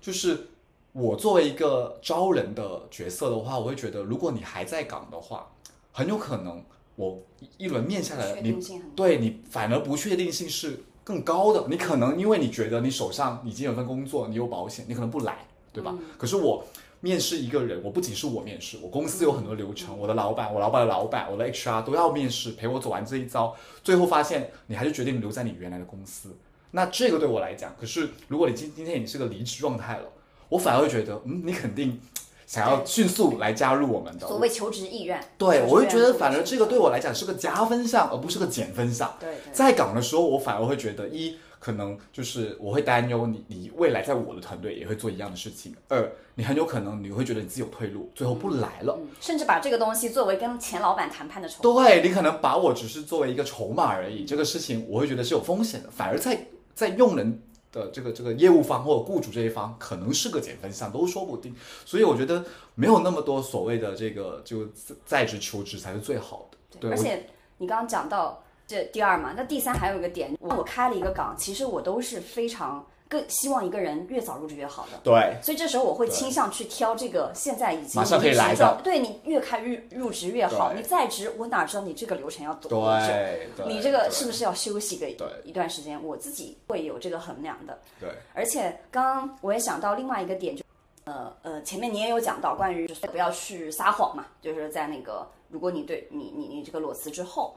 [SPEAKER 1] 就是我作为一个招人的角色的话，我会觉得，如果你还在岗的话，很有可能我一轮面下来，你对你反而不确定性是更高的。你可能因为你觉得你手上已经有份工作，你有保险，你可能不来，对吧？可是我。面试一个人，我不仅是我面试，我公司有很多流程，我的老板、我老板的老板、我的 HR 都要面试，陪我走完这一遭，最后发现你还是决定留在你原来的公司。那这个对我来讲，可是如果你今今天你是个离职状态了，我反而会觉得，嗯，你肯定想要迅速来加入我们的。
[SPEAKER 2] 所谓求职意愿，
[SPEAKER 1] 对，我会觉得反而这个对我来讲是个加分项，而不是个减分项。
[SPEAKER 2] 对对
[SPEAKER 1] 在岗的时候，我反而会觉得一。可能就是我会担忧你，你未来在我的团队也会做一样的事情。二，你很有可能你会觉得你自己有退路，最后不来了。
[SPEAKER 2] 嗯甚至把这个东西作为跟前老板谈判的筹码。
[SPEAKER 1] 对你可能把我只是作为一个筹码而已，这个事情我会觉得是有风险的。反而在在用人的这个这个业务方或者雇主这一方，可能是个减分项，都说不定。所以我觉得没有那么多所谓的这个就在职求职才是最好的。对，我
[SPEAKER 2] 而且你刚刚讲到这第二嘛，那第三还有一个点，我开了一个岗，其实我都是非常更希望一个人越早入职越好的。
[SPEAKER 1] 对
[SPEAKER 2] 所以这时候我会倾向去挑这个现在已经
[SPEAKER 1] 马上可以来的
[SPEAKER 2] 对你越开入入职越好。你在职，我哪知道你这个流程要走多久？你这个是不是要休息个一段时间？我自己会有这个衡量的。
[SPEAKER 1] 对
[SPEAKER 2] 而且刚刚我也想到另外一个点，就呃呃，前面你也有讲到关于就是不要去撒谎嘛，就是在那个如果你对你你你这个裸辞之后，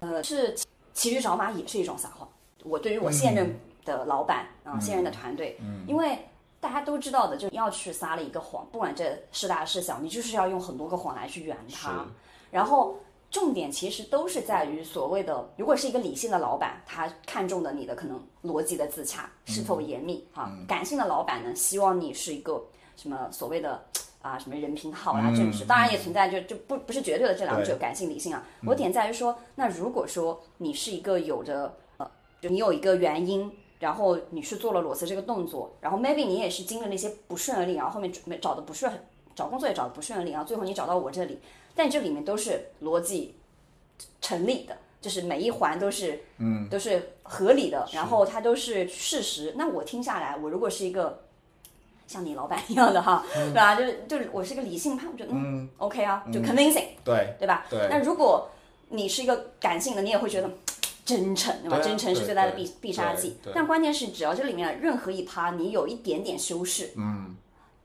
[SPEAKER 2] 呃，是骑驴找马也是一种撒谎。我对于我现任的老板啊、现任的团队，因为大家都知道的，就要去撒了一个谎，不管这是大是小，你就是要用很多个谎来去圆它。然后重点其实都是在于所谓的，如果是一个理性的老板，他看重的你的可能逻辑的自洽是否严密哈、感性的老板呢，希望你是一个什么所谓的。啊，什么人品好啊，正直，当然也存在就就不不是绝对的这两者，感性理性啊。我点在于说，那如果说你是一个有着呃，就你有一个原因，然后你去做了裸辞这个动作，然后 maybe 你也是经历了一些不顺利，然后后面没找的不顺，找工作也找的不顺利，然后最后你找到我这里，但这里面都是逻辑成立的，就是每一环都是嗯。都是合理的，然后它都是事实。那我听下来，我如果是一个像你老板一样的哈，对吧？就是就是我是一个理性派，我觉得嗯 OK 啊，就 convincing，
[SPEAKER 1] 对
[SPEAKER 2] 对吧？
[SPEAKER 1] 对
[SPEAKER 2] 那如果你是一个感性的，你也会觉得真诚，对吧？真诚是最大的必必杀技。但关键是，只要这里面任何一趴你有一点点修饰，嗯，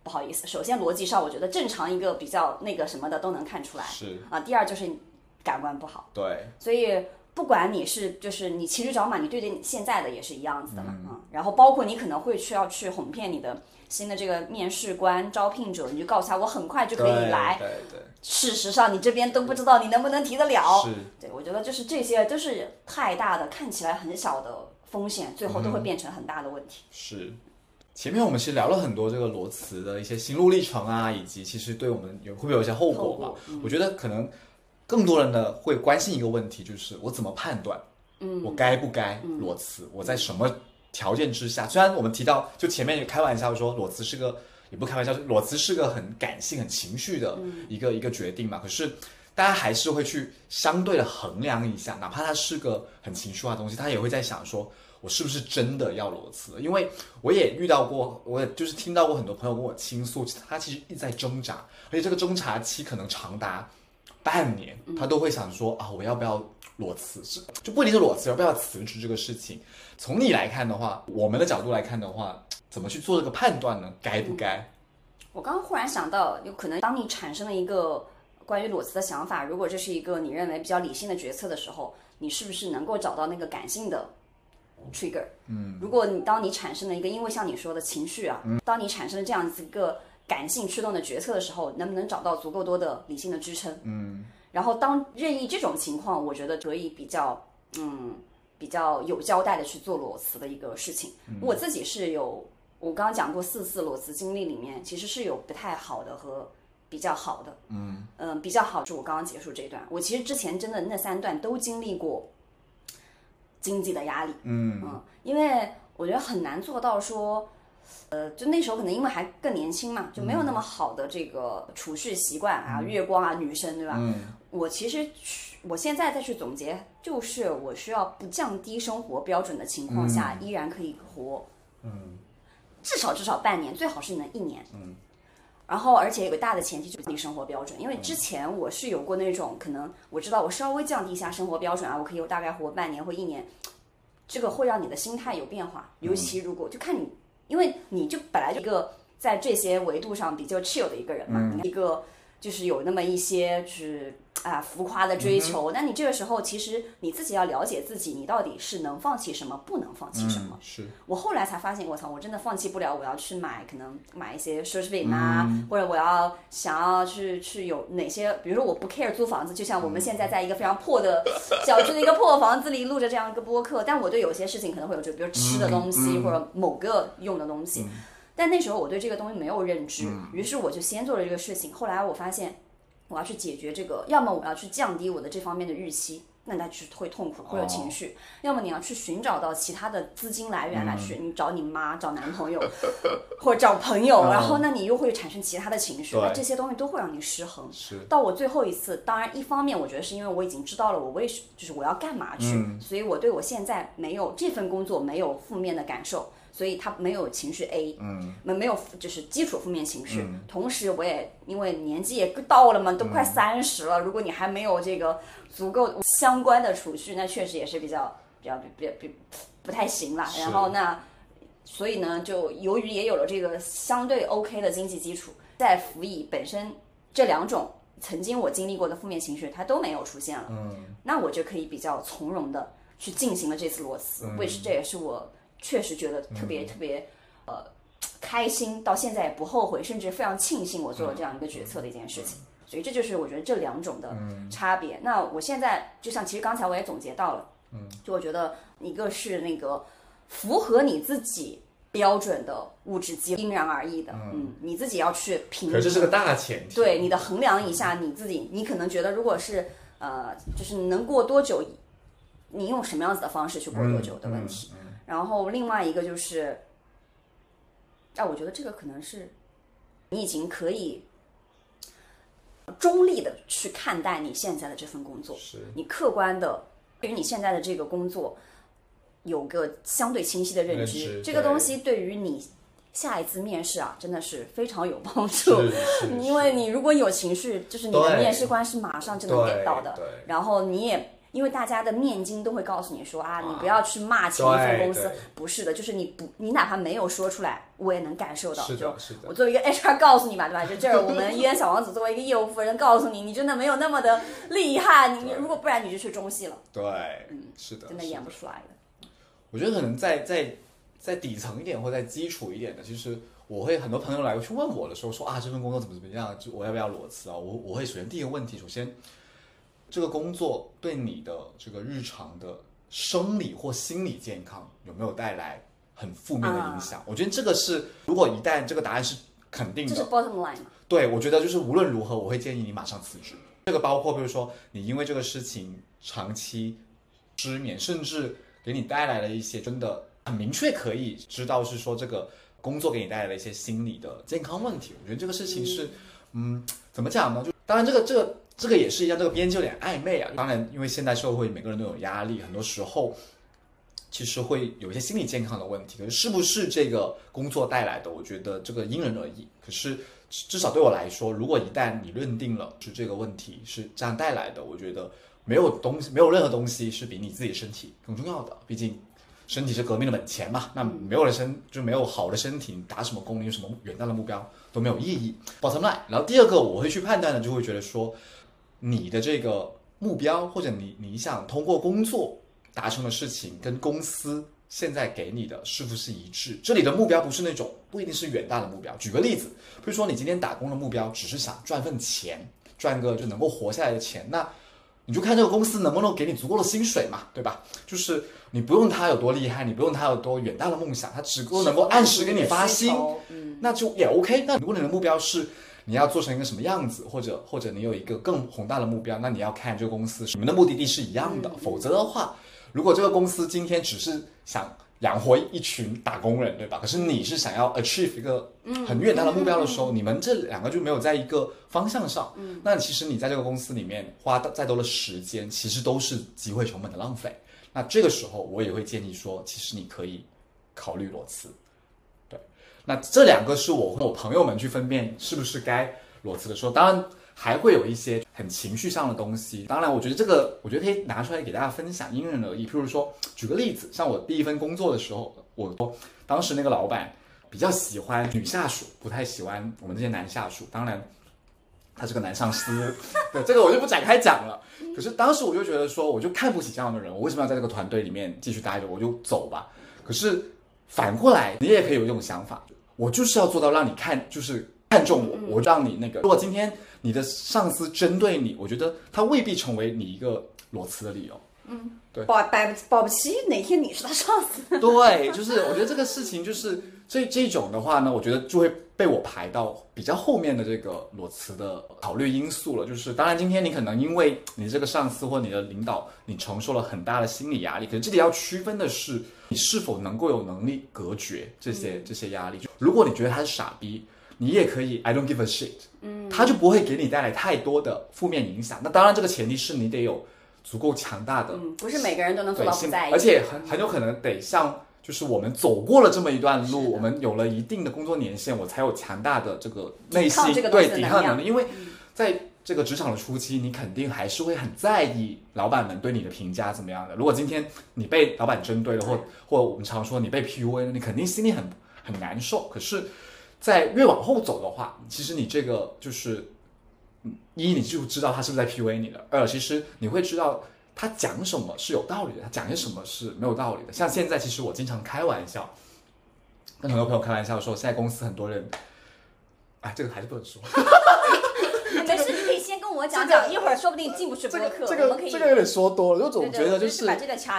[SPEAKER 2] 不好意思，首先逻辑上，我觉得正常一个比较那个什么的都能看出来
[SPEAKER 1] 是，
[SPEAKER 2] 啊。第二就是你感官不好，
[SPEAKER 1] 对
[SPEAKER 2] 所以不管你是就是你骑驴找马，你对待你现在的也是一样子的嘛，嗯。然后包括你可能会去要去哄骗你的新的这个面试官、招聘者，你就告诉他我很快就可以来。
[SPEAKER 1] 对对，
[SPEAKER 2] 事实上，你这边都不知道你能不能提得了。
[SPEAKER 1] 是
[SPEAKER 2] 对，我觉得就是这些都是太大的，看起来很小的风险，最后都会变成很大的问题。
[SPEAKER 1] 是。前面我们其实聊了很多这个裸辞的一些心路历程啊，以及其实对我们有会不会有一些后果嘛？我觉得可能更多人呢会关心一个问题，就是我怎么判断，嗯，我该不该裸辞？我在什么条件之下？虽然我们提到就前面也开玩笑说裸辞是个，也不开玩笑，裸辞是个很感性、很情绪的一个、一个决定嘛，可是。大家还是会去相对的衡量一下，哪怕它是个很情绪化的东西，他也会在想说，我是不是真的要裸辞？因为我也遇到过，我也就是听到过很多朋友跟我倾诉，他其实一直在挣扎，而且这个挣扎期可能长达半年，他都会想说啊，我要不要裸辞？是就不一定是裸辞，要不要辞职这个事情。从你来看的话，我们的角度来看的话，怎么去做这个判断呢？该不该？
[SPEAKER 2] 我刚刚忽然想到，有可能当你产生了一个关于裸辞的想法，如果这是一个你认为比较理性的决策的时候，你是不是能够找到那个感性的 trigger？嗯，如果你当你产生了一个，因为像你说的情绪啊，当你产生了这样子一个感性驱动的决策的时候，能不能找到足够多的理性的支撑？嗯，然后当任意这种情况，我觉得可以比较嗯比较有交代的去做裸辞的一个事情。我自己是有。我刚刚讲过四次裸辞经历里面，其实是有不太好的和比较好的。嗯比较好就我刚刚结束这一段。我其实之前真的那三段都经历过经济的压力。嗯因为我觉得很难做到说，呃，就那时候可能因为还更年轻嘛，就没有那么好的这个储蓄习惯啊，月光啊，女生对吧？我其实去我现在再去总结，就是我需要不降低生活标准的情况下，依然可以活。嗯至少至少半年，最好是能一年。嗯。然后，而且有个大的前提就是降低生活标准，因为之前我是有过那种可能，我知道我稍微降低一下生活标准啊，我可以有大概活半年或一年，这个会让你的心态有变化，尤其如果就看你，因为你就本来就一个在这些维度上比较 chill 的一个人嘛，一个就是有那么一些就是啊浮夸的追求。那你这个时候其实你自己要了解自己，你到底是能放弃什么，不能放弃什么。
[SPEAKER 1] 是
[SPEAKER 2] 我后来才发现，我操，我真的放弃不了，我要去买可能买一些奢侈品啊，或者我要想要去去有哪些，比如说我不 care 租房子，就像我们现在在一个非常破的小区的一个破房子里录着这样一个播客，但我对有些事情可能会有就比如吃的东西、或者某个用的东西。但那时候我对这个东西没有认知，于是我就先做了这个事情。后来我发现，我要去解决这个，要么我要去降低我的这方面的预期，那那就是会痛苦，会有情绪；要么你要去寻找到其他的资金来源来去，你找你妈、找男朋友或者找朋友，然后那你又会产生其他的情绪，那这些东西都会让你失衡。
[SPEAKER 1] 是
[SPEAKER 2] 到我最后一次，当然一方面我觉得是因为我已经知道了我为什就是我要干嘛去，所以我对我现在没有这份工作没有负面的感受。所以他没有情绪 A，嗯，没没有就是基础负面情绪。同时，我也因为年纪也到了嘛，都快三十了。如果你还没有这个足够相关的储蓄，那确实也是比较比较比比比不太行了。然后那，所以呢，就由于也有了这个相对 OK 的经济基础，再辅以本身这两种曾经我经历过的负面情绪，它都没有出现了。嗯，那我就可以比较从容的去进行了这次裸辞，which 这也是我。确实觉得特别特别，呃，开心，到现在也不后悔，甚至非常庆幸我做了这样一个决策的一件事情。所以这就是我觉得这两种的差别。那我现在就像其实刚才我也总结到了，嗯，就我觉得一个是那个符合你自己标准的物质基因人而异的，嗯，你自己要去评。
[SPEAKER 1] 可这是个大前提。
[SPEAKER 2] 对，你的衡量一下你自己，你可能觉得如果是呃，就是能过多久，你用什么样子的方式去过多久的问题。然后另外一个就是，啊，我觉得这个可能是你已经可以中立的去看待你现在的这份工作，
[SPEAKER 1] 是
[SPEAKER 2] 你客观的对于你现在的这个工作有个相对清晰的认知。这个东西对于你下一次面试啊，真的是非常有帮助。因为你如果有情绪，就是你的面试官是马上就能点到的。然后你也。因为大家的面经都会告诉你说啊，你不要去骂前一份公司，不是的，就是你不，你哪怕没有说出来，我也能感受到。
[SPEAKER 1] 是的，是的。
[SPEAKER 2] 我作为一个 HR 告诉你吧，对吧？就这儿，我们医院小王子作为一个业务负责人告诉你，你真的没有那么的厉害。你如果不然，你就去中戏了。
[SPEAKER 1] 对，嗯，是的，
[SPEAKER 2] 真的演不出来的。
[SPEAKER 1] 我觉得可能在在在底层一点或在基础一点的，其实我会很多朋友来去问我的时候说啊，这份工作怎么怎么样，就我要不要裸辞啊？我我会首先第一个问题，首先。这个工作对你的这个日常的生理或心理健康有没有带来很负面的影响？我觉得这个是，如果一旦这个答案是肯定的，
[SPEAKER 2] 这是 bottom line。
[SPEAKER 1] 对，我觉得就是无论如何，我会建议你马上辞职。这个包括比如说你因为这个事情长期失眠，甚至给你带来了一些真的很明确可以知道是说这个工作给你带来了一些心理的健康问题。我觉得这个事情是，嗯，怎么讲呢？就当然这个这个。这个也是一样，这个边界有点暧昧啊。当然，因为现代社会每个人都有压力，很多时候其实会有一些心理健康的问题。可是，不是这个工作带来的？我觉得这个因人而异。可是，至少对我来说，如果一旦你认定了是这个问题是这样带来的，我觉得没有东西，没有任何东西是比你自己身体更重要的。毕竟，身体是革命的本钱嘛。那没有了身，就没有好的身体，你打什么工，你有什么远大的目标都没有意义。Bottom line。然后第二个，我会去判断的，就会觉得说。你的这个目标，或者你你想通过工作达成的事情，跟公司现在给你的是不是一致？这里的目标不是那种不一定是远大的目标。举个例子，比如说你今天打工的目标只是想赚份钱，赚个就能够活下来的钱，那你就看这个公司能不能给你足够的薪水嘛，对吧？就是你不用他有多厉害，你不用他有多远大的梦想，他只够能够按时给你发薪，那就也 OK。那如果你的目标是。你要做成一个什么样子，或者或者你有一个更宏大的目标，那你要看这个公司你们的目的地是一样的。否则的话，如果这个公司今天只是想养活一群打工人，对吧？可是你是想要 achieve 一个很远大的目标的时候，你们这两个就没有在一个方向上。那其实你在这个公司里面花再多的时间，其实都是机会成本的浪费。那这个时候我也会建议说，其实你可以考虑裸辞。那这两个是我和我朋友们去分辨是不是该裸辞的时候，当然还会有一些很情绪上的东西。当然，我觉得这个我觉得可以拿出来给大家分享，因人而异。譬如说，举个例子，像我第一份工作的时候，我当时那个老板比较喜欢女下属，不太喜欢我们这些男下属。当然，他是个男上司，对这个我就不展开讲了。可是当时我就觉得说，我就看不起这样的人，我为什么要在这个团队里面继续待着？我就走吧。可是反过来，你也可以有这种想法，我就是要做到让你看，就是看中我，我让你那个。如果今天你的上司针对你，我觉得他未必成为你一个裸辞的理由。
[SPEAKER 2] 嗯，对，保保保不齐哪天你是他上司。
[SPEAKER 1] 对，就是我觉得这个事情就是这这种的话呢，我觉得就会被我排到比较后面的这个裸辞的考虑因素了。就是当然，今天你可能因为你这个上司或你的领导，你承受了很大的心理压力。可是这里要区分的是，你是否能够有能力隔绝这些这些压力。如果你觉得他是傻逼，你也可以 I don't give a shit，嗯，他就不会给你带来太多的负面影响。那当然，这个前提是你得有。足够强大的，
[SPEAKER 2] 嗯，不是每个人都能做到不在意，
[SPEAKER 1] 而且很很有可能得像，就是我们走过了这么一段路，我们有了一定的工作年限，我才有强大的这个内心对抵抗能力。因为在这个职场的初期，你肯定还是会很在意老板们对你的评价怎么样的。如果今天你被老板针对了，或或我们常说你被 PUA 了，你肯定心里很很难受。可是，在越往后走的话，其实你这个就是。一，你就知道他是不是在 PUA 你了；二，其实你会知道他讲什么是有道理的，他讲些什么是没有道理的。像现在，其实我经常开玩笑，跟很多朋友开玩笑说，现在公司很多人，哎，这个还是不能说。
[SPEAKER 2] 没事，你可以先跟我讲讲，一会儿说不定进不去播客。
[SPEAKER 1] 这个这个有点说多了，就总觉得
[SPEAKER 2] 就
[SPEAKER 1] 是，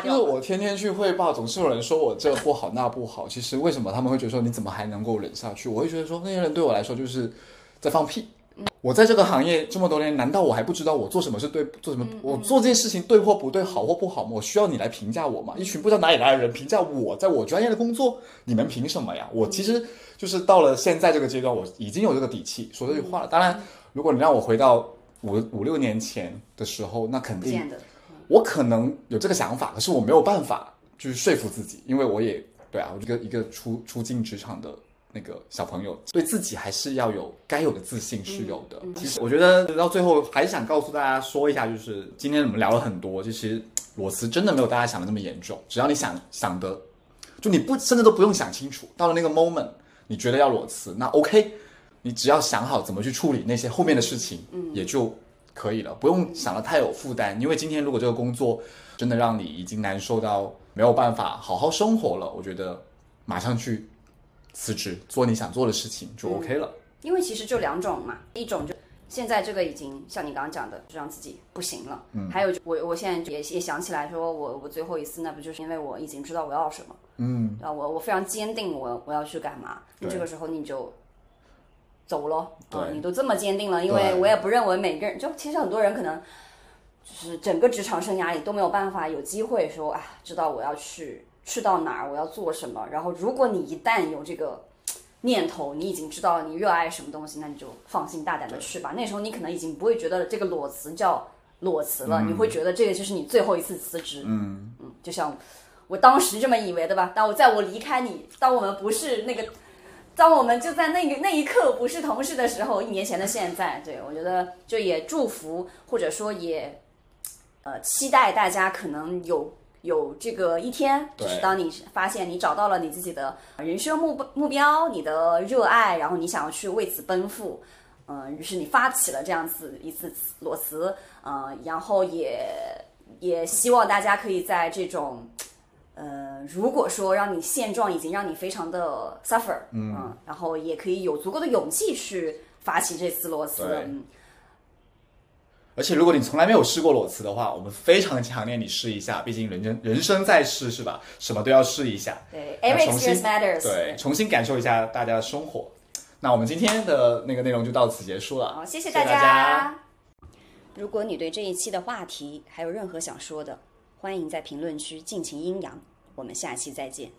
[SPEAKER 2] 就
[SPEAKER 1] 是我天天去汇报，总是有人说我这不好那不好。其实为什么他们会觉得说你怎么还能够忍下去？我会觉得说那些人对我来说就是在放屁。我在这个行业这么多年，难道我还不知道我做什么是对，做什么我做这件事情对或不对，好或不好吗？我需要你来评价我吗？一群不知道哪里来的人评价我在我专业的工作，你们凭什么呀？我其实就是到了现在这个阶段，我已经有这个底气说这句话了。当然，如果你让我回到五五六年前的时候，那肯定我可能有这个想法，可是我没有办法就是说服自己，因为我也对啊，我一个一个初初进职场的。那个小朋友对自己还是要有该有的自信是有的。其实我觉得到最后还是想告诉大家说一下，就是今天我们聊了很多，其实裸辞真的没有大家想的那么严重。只要你想想的，就你不甚至都不用想清楚，到了那个 moment，你觉得要裸辞，那 OK，你只要想好怎么去处理那些后面的事情，嗯，也就可以了，不用想的太有负担。因为今天如果这个工作真的让你已经难受到没有办法好好生活了，我觉得马上去。辞职做你想做的事情就 OK 了，
[SPEAKER 2] 因为其实就两种嘛，一种就现在这个已经像你刚刚讲的，就让自己不行了，嗯，还有我我现在也也想起来说，我我最后一次那不就是因为我已经知道我要什么，嗯，啊我我非常坚定我我要去干嘛，那这个时候你就走咯，
[SPEAKER 1] 对，
[SPEAKER 2] 你都这么坚定了，因为我也不认为每个人就其实很多人可能就是整个职场生涯里都没有办法有机会说啊知道我要去。去到哪儿，我要做什么？然后，如果你一旦有这个念头，你已经知道你热爱什么东西，那你就放心大胆的去吧。那时候你可能已经不会觉得这个裸辞叫裸辞了，你会觉得这个就是你最后一次辞职。嗯嗯，就像我当时这么以为的吧。当我在我离开你，当我们不是那个，当我们就在那个那一刻不是同事的时候，一年前的现在，对我觉得就也祝福，或者说也呃期待大家可能有。有这个一天，就是当你发现你找到了你自己的人生目目标，你的热爱，然后你想要去为此奔赴，嗯，于是你发起了这样子一次裸辞，嗯，然后也也希望大家可以在这种，呃，如果说让你现状已经让你非常的 suffer，嗯，然后也可以有足够的勇气去发起这次裸辞。
[SPEAKER 1] 而且，如果你从来没有试过裸辞的话，我们非常强烈你试一下。毕竟人生人生在世，是吧？什么都要试一下。
[SPEAKER 2] 对，every experience matters。
[SPEAKER 1] 对，重新感受一下大家的生活。那我们今天的那个内容就到此结束了。
[SPEAKER 2] 好，
[SPEAKER 1] 谢
[SPEAKER 2] 谢大家。如果你对这一期的话题还有任何想说的，欢迎在评论区尽情阴阳。我们下期再见。